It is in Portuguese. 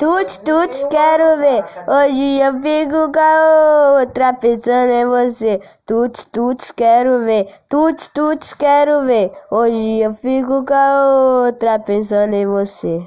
Tuts, tuts, quero ver. Hoje eu fico com a outra pensando em você. Tuts, tuts, quero ver. Tuts, tuts, quero ver. Hoje eu fico com a outra pensando em você.